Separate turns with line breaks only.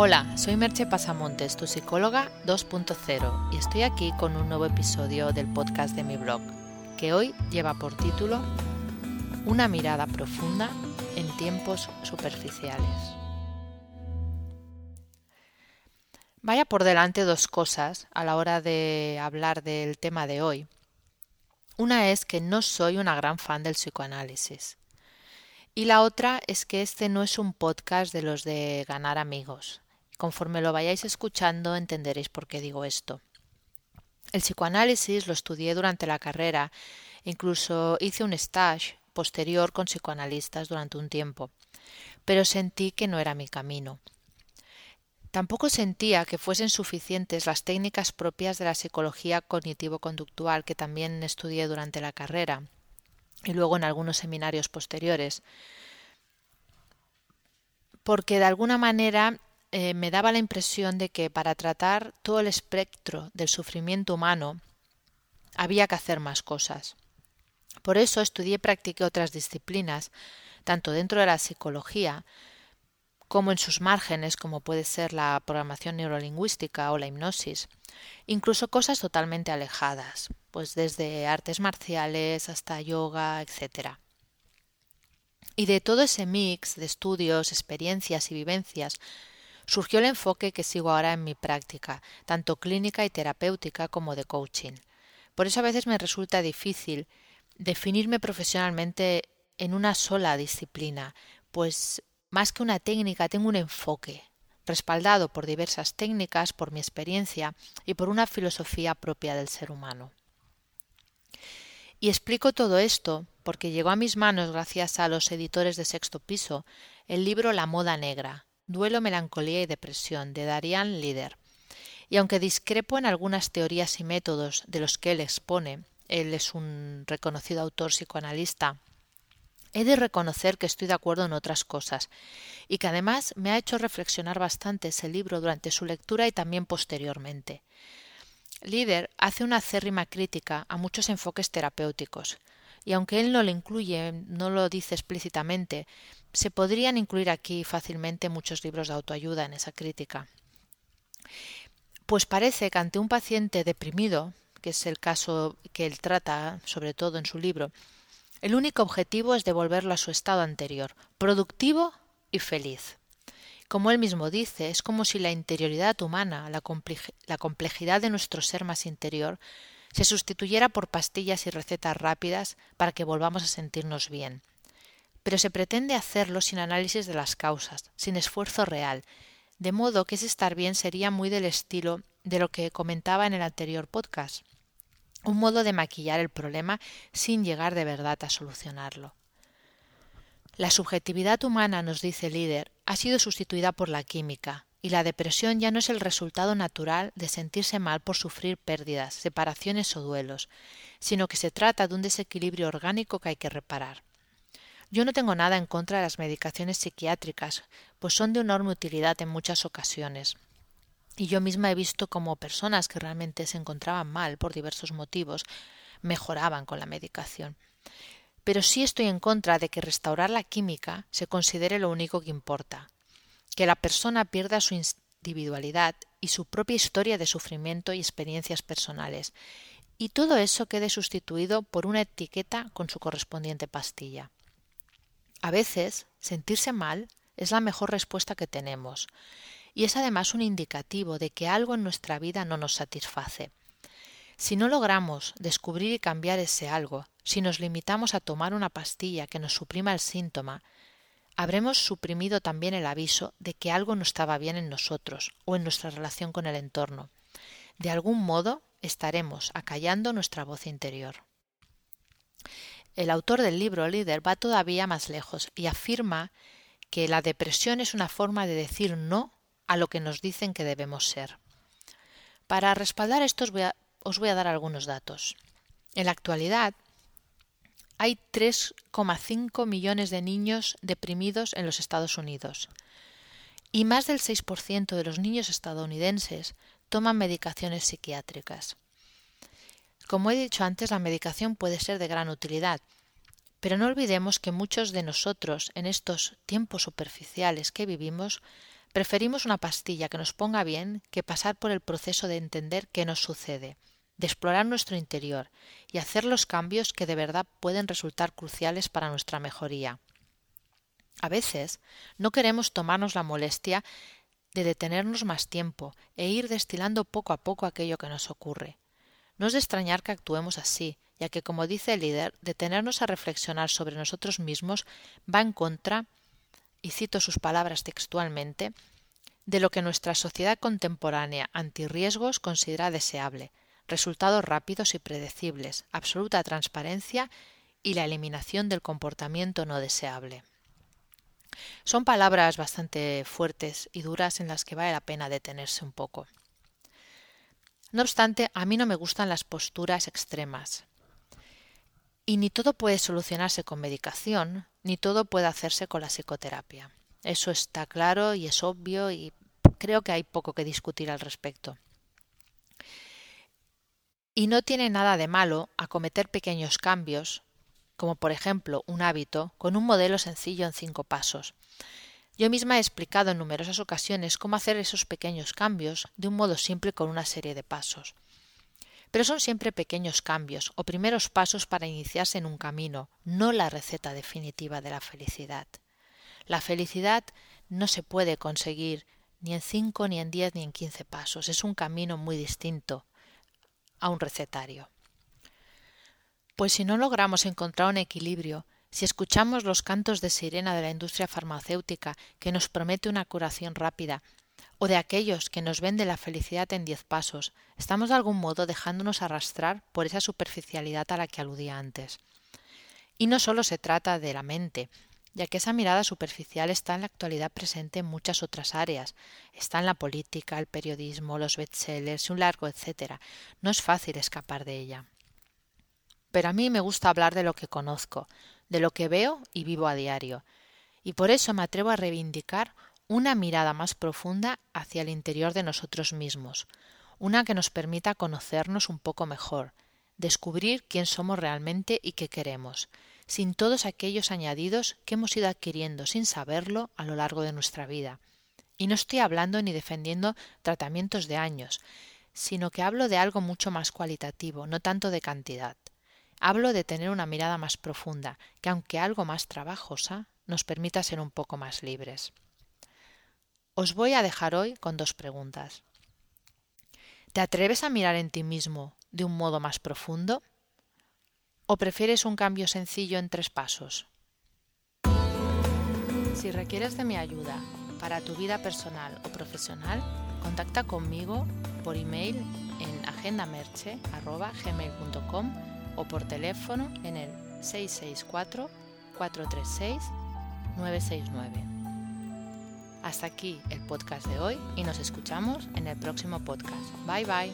Hola, soy Merche Pasamontes, tu psicóloga 2.0, y estoy aquí con un nuevo episodio del podcast de mi blog, que hoy lleva por título Una mirada profunda en tiempos superficiales. Vaya por delante dos cosas a la hora de hablar del tema de hoy. Una es que no soy una gran fan del psicoanálisis. Y la otra es que este no es un podcast de los de ganar amigos. Conforme lo vayáis escuchando entenderéis por qué digo esto. El psicoanálisis lo estudié durante la carrera, incluso hice un stage posterior con psicoanalistas durante un tiempo, pero sentí que no era mi camino. Tampoco sentía que fuesen suficientes las técnicas propias de la psicología cognitivo-conductual que también estudié durante la carrera y luego en algunos seminarios posteriores, porque de alguna manera eh, me daba la impresión de que para tratar todo el espectro del sufrimiento humano había que hacer más cosas. Por eso estudié y practiqué otras disciplinas, tanto dentro de la psicología como en sus márgenes, como puede ser la programación neurolingüística o la hipnosis, incluso cosas totalmente alejadas, pues desde artes marciales hasta yoga, etc. Y de todo ese mix de estudios, experiencias y vivencias surgió el enfoque que sigo ahora en mi práctica, tanto clínica y terapéutica como de coaching. Por eso a veces me resulta difícil definirme profesionalmente en una sola disciplina, pues más que una técnica tengo un enfoque, respaldado por diversas técnicas, por mi experiencia y por una filosofía propia del ser humano. Y explico todo esto porque llegó a mis manos, gracias a los editores de Sexto Piso, el libro La Moda Negra, Duelo, Melancolía y Depresión de Darian Lider. Y aunque discrepo en algunas teorías y métodos de los que él expone, él es un reconocido autor psicoanalista, he de reconocer que estoy de acuerdo en otras cosas, y que además me ha hecho reflexionar bastante ese libro durante su lectura y también posteriormente. Líder hace una acérrima crítica a muchos enfoques terapéuticos, y aunque él no lo incluye, no lo dice explícitamente, se podrían incluir aquí fácilmente muchos libros de autoayuda en esa crítica. Pues parece que ante un paciente deprimido, que es el caso que él trata sobre todo en su libro, el único objetivo es devolverlo a su estado anterior, productivo y feliz. Como él mismo dice, es como si la interioridad humana, la, complejidad de nuestro ser más interior, se sustituyera por pastillas y recetas rápidas para que volvamos a sentirnos bien. Pero se pretende hacerlo sin análisis de las causas, sin esfuerzo real, de modo que ese estar bien sería muy del estilo de lo que comentaba en el anterior podcast, un modo de maquillar el problema sin llegar de verdad a solucionarlo. La subjetividad humana, nos dice líder, ha sido sustituida por la química, y la depresión ya no es el resultado natural de sentirse mal por sufrir pérdidas, separaciones o duelos, sino que se trata de un desequilibrio orgánico que hay que reparar. Yo no tengo nada en contra de las medicaciones psiquiátricas, pues son de enorme utilidad en muchas ocasiones. Y yo misma he visto cómo personas que realmente se encontraban mal por diversos motivos mejoraban con la medicación. Pero sí estoy en contra de que restaurar la química se considere lo único que importa, que la persona pierda su individualidad y su propia historia de sufrimiento y experiencias personales, y todo eso quede sustituido por una etiqueta con su correspondiente pastilla. A veces, sentirse mal es la mejor respuesta que tenemos, y es además un indicativo de que algo en nuestra vida no nos satisface. Si no logramos descubrir y cambiar ese algo, si nos limitamos a tomar una pastilla que nos suprima el síntoma, habremos suprimido también el aviso de que algo no estaba bien en nosotros o en nuestra relación con el entorno. De algún modo estaremos acallando nuestra voz interior. El autor del libro Líder va todavía más lejos y afirma que la depresión es una forma de decir no a lo que nos dicen que debemos ser. Para respaldar esto os voy a, os voy a dar algunos datos. En la actualidad, hay 3,5 millones de niños deprimidos en los Estados Unidos y más del 6% de los niños estadounidenses toman medicaciones psiquiátricas. Como he dicho antes, la medicación puede ser de gran utilidad, pero no olvidemos que muchos de nosotros en estos tiempos superficiales que vivimos Preferimos una pastilla que nos ponga bien que pasar por el proceso de entender qué nos sucede, de explorar nuestro interior y hacer los cambios que de verdad pueden resultar cruciales para nuestra mejoría. A veces no queremos tomarnos la molestia de detenernos más tiempo e ir destilando poco a poco aquello que nos ocurre. No es de extrañar que actuemos así, ya que, como dice el líder, detenernos a reflexionar sobre nosotros mismos va en contra, y cito sus palabras textualmente, de lo que nuestra sociedad contemporánea antirriesgos considera deseable, resultados rápidos y predecibles, absoluta transparencia y la eliminación del comportamiento no deseable. Son palabras bastante fuertes y duras en las que vale la pena detenerse un poco. No obstante, a mí no me gustan las posturas extremas. Y ni todo puede solucionarse con medicación, ni todo puede hacerse con la psicoterapia. Eso está claro y es obvio y creo que hay poco que discutir al respecto. Y no tiene nada de malo acometer pequeños cambios como por ejemplo un hábito, con un modelo sencillo en cinco pasos. Yo misma he explicado en numerosas ocasiones cómo hacer esos pequeños cambios de un modo simple con una serie de pasos. Pero son siempre pequeños cambios o primeros pasos para iniciarse en un camino, no la receta definitiva de la felicidad. La felicidad no se puede conseguir ni en cinco, ni en diez, ni en quince pasos. Es un camino muy distinto a un recetario. Pues si no logramos encontrar un equilibrio, si escuchamos los cantos de sirena de la industria farmacéutica que nos promete una curación rápida, o de aquellos que nos vende la felicidad en diez pasos, estamos de algún modo dejándonos arrastrar por esa superficialidad a la que aludía antes. Y no solo se trata de la mente, ya que esa mirada superficial está en la actualidad presente en muchas otras áreas. Está en la política, el periodismo, los bestsellers y un largo etcétera. No es fácil escapar de ella pero a mí me gusta hablar de lo que conozco, de lo que veo y vivo a diario, y por eso me atrevo a reivindicar una mirada más profunda hacia el interior de nosotros mismos, una que nos permita conocernos un poco mejor, descubrir quién somos realmente y qué queremos, sin todos aquellos añadidos que hemos ido adquiriendo sin saberlo a lo largo de nuestra vida. Y no estoy hablando ni defendiendo tratamientos de años, sino que hablo de algo mucho más cualitativo, no tanto de cantidad. Hablo de tener una mirada más profunda, que aunque algo más trabajosa, nos permita ser un poco más libres. Os voy a dejar hoy con dos preguntas. ¿Te atreves a mirar en ti mismo de un modo más profundo? ¿O prefieres un cambio sencillo en tres pasos? Si requieres de mi ayuda para tu vida personal o profesional, contacta conmigo por email en agendamerche.gmail.com o por teléfono en el 664-436-969. Hasta aquí el podcast de hoy y nos escuchamos en el próximo podcast. Bye bye.